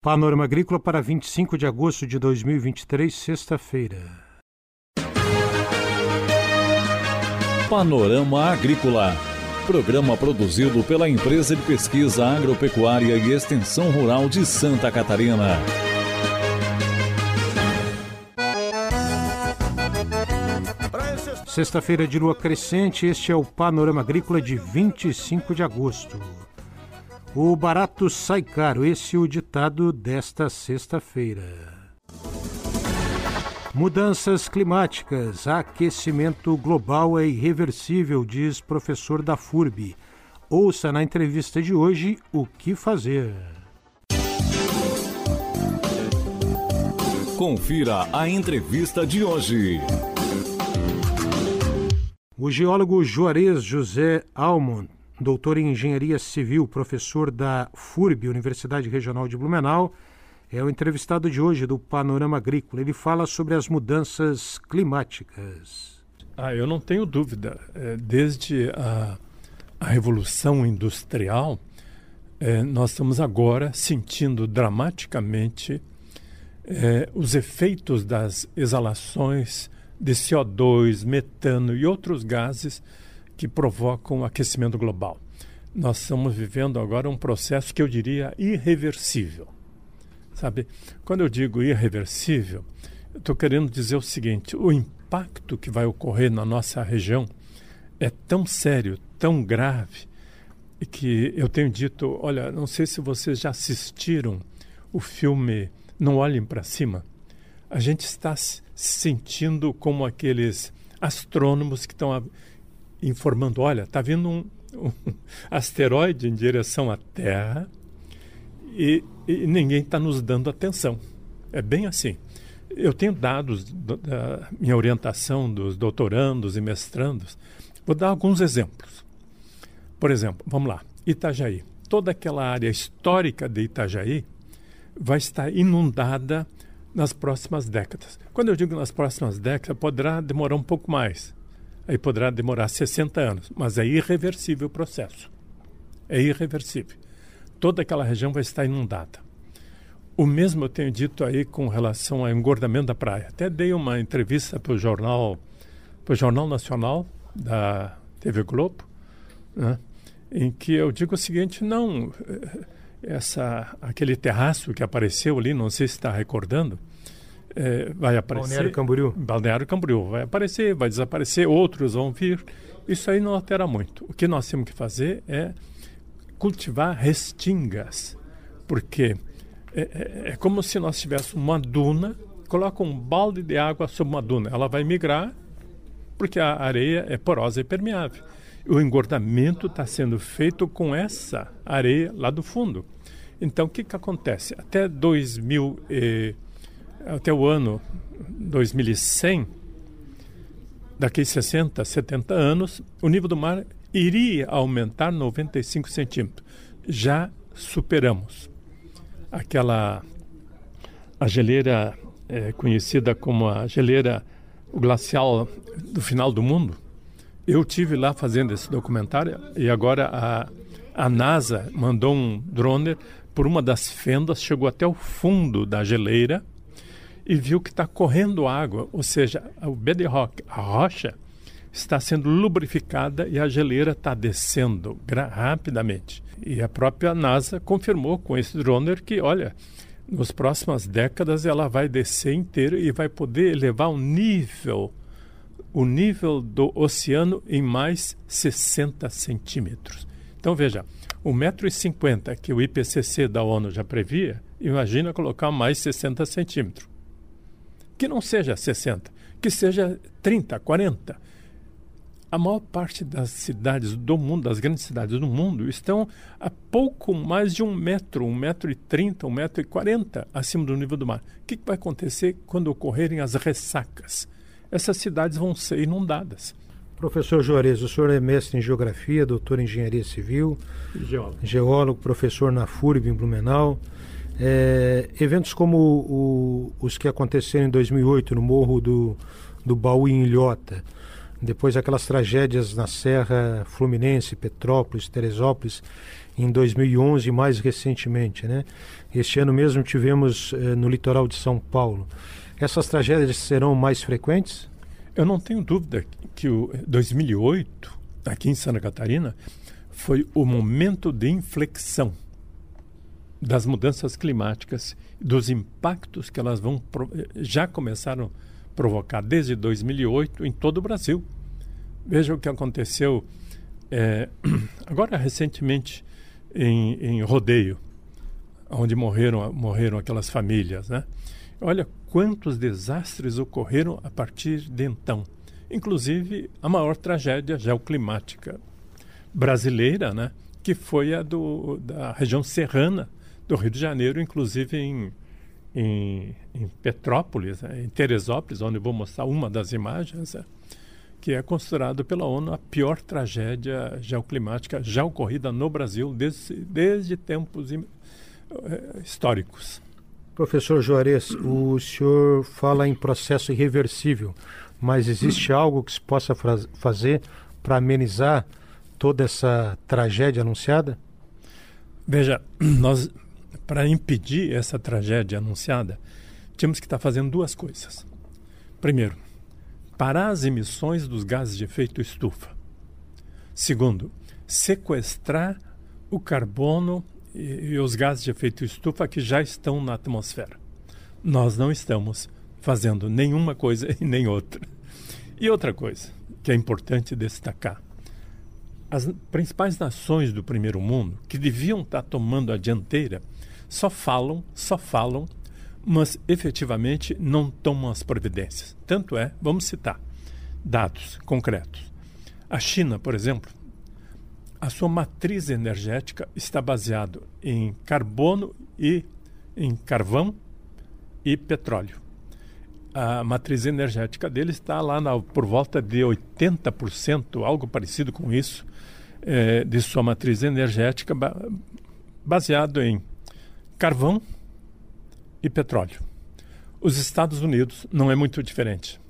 Panorama Agrícola para 25 de agosto de 2023, sexta-feira. Panorama Agrícola. Programa produzido pela Empresa de Pesquisa Agropecuária e Extensão Rural de Santa Catarina. Sexta-feira de lua crescente, este é o Panorama Agrícola de 25 de agosto. O barato sai caro, esse é o ditado desta sexta-feira. Mudanças climáticas, aquecimento global é irreversível, diz professor da FURB. Ouça na entrevista de hoje o que fazer. Confira a entrevista de hoje. O geólogo Juarez José Almond doutor em Engenharia Civil, professor da FURB, Universidade Regional de Blumenau, é o entrevistado de hoje do Panorama Agrícola. Ele fala sobre as mudanças climáticas. Ah, eu não tenho dúvida. É, desde a, a Revolução Industrial, é, nós estamos agora sentindo dramaticamente é, os efeitos das exalações de CO2, metano e outros gases que provocam aquecimento global. Nós estamos vivendo agora um processo que eu diria irreversível. Sabe? Quando eu digo irreversível, eu estou querendo dizer o seguinte: o impacto que vai ocorrer na nossa região é tão sério, tão grave, que eu tenho dito: olha, não sei se vocês já assistiram o filme Não Olhem para Cima. A gente está se sentindo como aqueles astrônomos que estão informando: olha, está vindo um, um, asteroide em direção à Terra e, e ninguém está nos dando atenção. É bem assim. Eu tenho dados da minha orientação dos doutorandos e mestrandos. Vou dar alguns exemplos. Por exemplo, vamos lá, Itajaí. Toda aquela área histórica de Itajaí vai estar inundada nas próximas décadas. Quando eu digo nas próximas décadas, poderá demorar um pouco mais aí poderá demorar 60 anos, mas é irreversível o processo. É irreversível. Toda aquela região vai estar inundada. O mesmo eu tenho dito aí com relação ao engordamento da praia. Até dei uma entrevista para o jornal, Jornal Nacional da TV Globo, né, em que eu digo o seguinte: não, eh, essa, aquele terraço que apareceu ali, não sei se está recordando, é, vai aparecer. Balneário Camboriú. Balneário Camboriú. Vai aparecer, vai desaparecer, outros vão vir. Isso aí não altera muito. O que nós temos que fazer é cultivar restingas. Porque é, é, é como se nós tivéssemos uma duna, coloca um balde de água sobre uma duna. Ela vai migrar porque a areia é porosa e permeável. O engordamento está sendo feito com essa areia lá do fundo. Então, o que, que acontece? Até 2000 e até o ano 2100, daqui 60, 70 anos, o nível do mar iria aumentar 95 centímetros. Já superamos. Aquela a geleira é, conhecida como a geleira glacial do final do mundo. Eu tive lá fazendo esse documentário e agora a, a NASA mandou um drone por uma das fendas, chegou até o fundo da geleira e viu que está correndo água, ou seja, o bedrock, a rocha, está sendo lubrificada e a geleira está descendo rapidamente. E a própria NASA confirmou com esse drone que, olha, nas próximas décadas ela vai descer inteira e vai poder elevar o nível, o nível do oceano em mais 60 centímetros. Então veja, o metro e cinquenta que o IPCC da ONU já previa, imagina colocar mais 60 centímetros que não seja 60, que seja 30, 40. A maior parte das cidades do mundo, das grandes cidades do mundo, estão a pouco mais de um metro, um metro e trinta, um metro e quarenta acima do nível do mar. O que vai acontecer quando ocorrerem as ressacas? Essas cidades vão ser inundadas. Professor Juarez, o senhor é mestre em Geografia, doutor em Engenharia Civil, geólogo, geólogo professor na FURB em Blumenau. É, eventos como o, os que aconteceram em 2008 no Morro do, do Baú em Ilhota depois aquelas tragédias na Serra Fluminense, Petrópolis, Teresópolis, em 2011 e mais recentemente. Né? Este ano mesmo tivemos eh, no litoral de São Paulo. Essas tragédias serão mais frequentes? Eu não tenho dúvida que o 2008, aqui em Santa Catarina, foi o momento de inflexão das mudanças climáticas, dos impactos que elas vão já começaram a provocar desde 2008 em todo o Brasil. Veja o que aconteceu é, agora recentemente em, em Rodeio, onde morreram morreram aquelas famílias, né? Olha quantos desastres ocorreram a partir de então, inclusive a maior tragédia geoclimática brasileira, né? Que foi a do, da região serrana do Rio de Janeiro, inclusive em, em, em Petrópolis, né, em Teresópolis, onde vou mostrar uma das imagens, né, que é considerado pela ONU a pior tragédia geoclimática já ocorrida no Brasil desde, desde tempos uh, históricos. Professor Juarez, o senhor fala em processo irreversível, mas existe algo que se possa fazer para amenizar toda essa tragédia anunciada? Veja, nós para impedir essa tragédia anunciada, tínhamos que estar fazendo duas coisas. Primeiro, parar as emissões dos gases de efeito estufa. Segundo, sequestrar o carbono e, e os gases de efeito estufa que já estão na atmosfera. Nós não estamos fazendo nenhuma coisa e nem outra. E outra coisa que é importante destacar: as principais nações do primeiro mundo, que deviam estar tomando a dianteira, só falam, só falam, mas efetivamente não tomam as providências. Tanto é, vamos citar dados concretos. A China, por exemplo, a sua matriz energética está baseada em carbono e em carvão e petróleo. A matriz energética dele está lá na, por volta de 80%, algo parecido com isso, é, de sua matriz energética, baseado em carvão e petróleo. Os Estados Unidos não é muito diferente.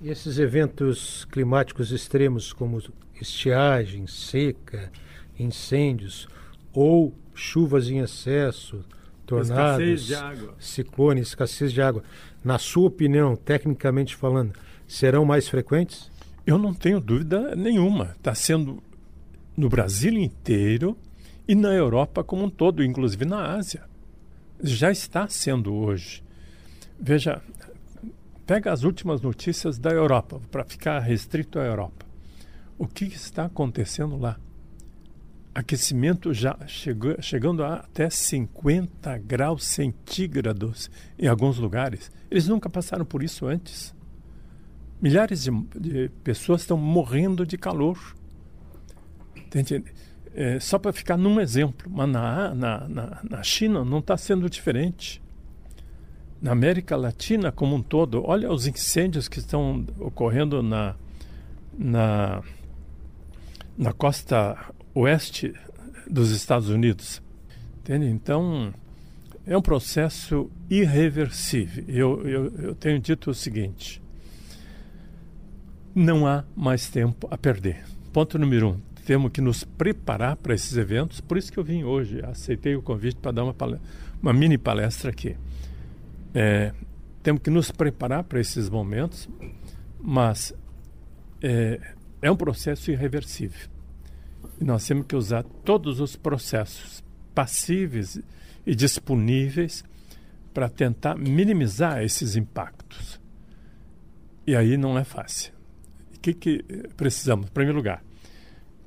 E esses eventos climáticos extremos, como estiagem, seca, incêndios ou chuvas em excesso, tornados, ciclones, escassez de água, na sua opinião, tecnicamente falando, serão mais frequentes? Eu não tenho dúvida nenhuma. Está sendo no Brasil inteiro e na Europa como um todo, inclusive na Ásia já está sendo hoje. Veja, pega as últimas notícias da Europa, para ficar restrito à Europa. O que está acontecendo lá? Aquecimento já chegou, chegando a até 50 graus centígrados em alguns lugares. Eles nunca passaram por isso antes. Milhares de, de pessoas estão morrendo de calor. Entende? É, só para ficar num exemplo, mas na, na, na, na China não está sendo diferente. Na América Latina como um todo, olha os incêndios que estão ocorrendo na, na, na costa oeste dos Estados Unidos. Entende? Então, é um processo irreversível. Eu, eu, eu tenho dito o seguinte: não há mais tempo a perder. Ponto número um temos que nos preparar para esses eventos. Por isso que eu vim hoje, aceitei o convite para dar uma, uma mini palestra aqui. É, temos que nos preparar para esses momentos, mas é, é um processo irreversível. E nós temos que usar todos os processos passíveis e disponíveis para tentar minimizar esses impactos. E aí não é fácil. O que, que precisamos? Em primeiro lugar,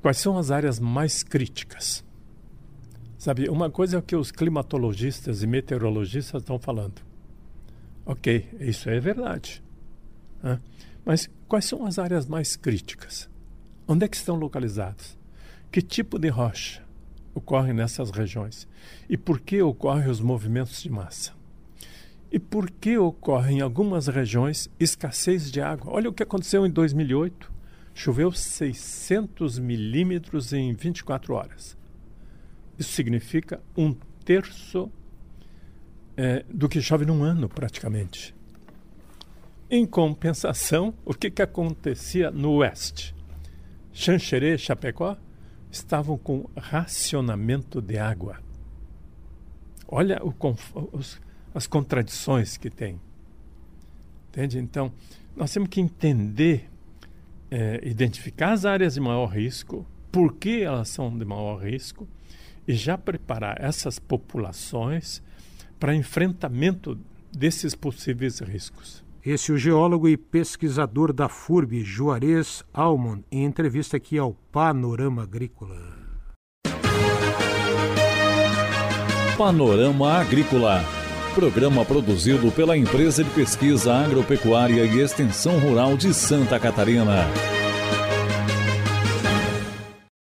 Quais são as áreas mais críticas? Sabe, uma coisa é o que os climatologistas e meteorologistas estão falando. Ok, isso é verdade. Né? Mas quais são as áreas mais críticas? Onde é que estão localizadas? Que tipo de rocha ocorre nessas regiões? E por que ocorrem os movimentos de massa? E por que ocorre em algumas regiões escassez de água? Olha o que aconteceu em 2008 choveu 600 milímetros em 24 horas. Isso significa um terço é, do que chove num ano, praticamente. Em compensação, o que, que acontecia no oeste? Xanxerê, Chapecó estavam com racionamento de água. Olha o, os, as contradições que tem. Entende? Então, nós temos que entender, é, identificar as áreas de maior risco, por que elas são de maior risco, e já preparar essas populações para enfrentamento desses possíveis riscos. Esse é o geólogo e pesquisador da FURB, Juarez Almond, em entrevista aqui ao Panorama Agrícola. Panorama Agrícola. Programa produzido pela Empresa de Pesquisa Agropecuária e Extensão Rural de Santa Catarina.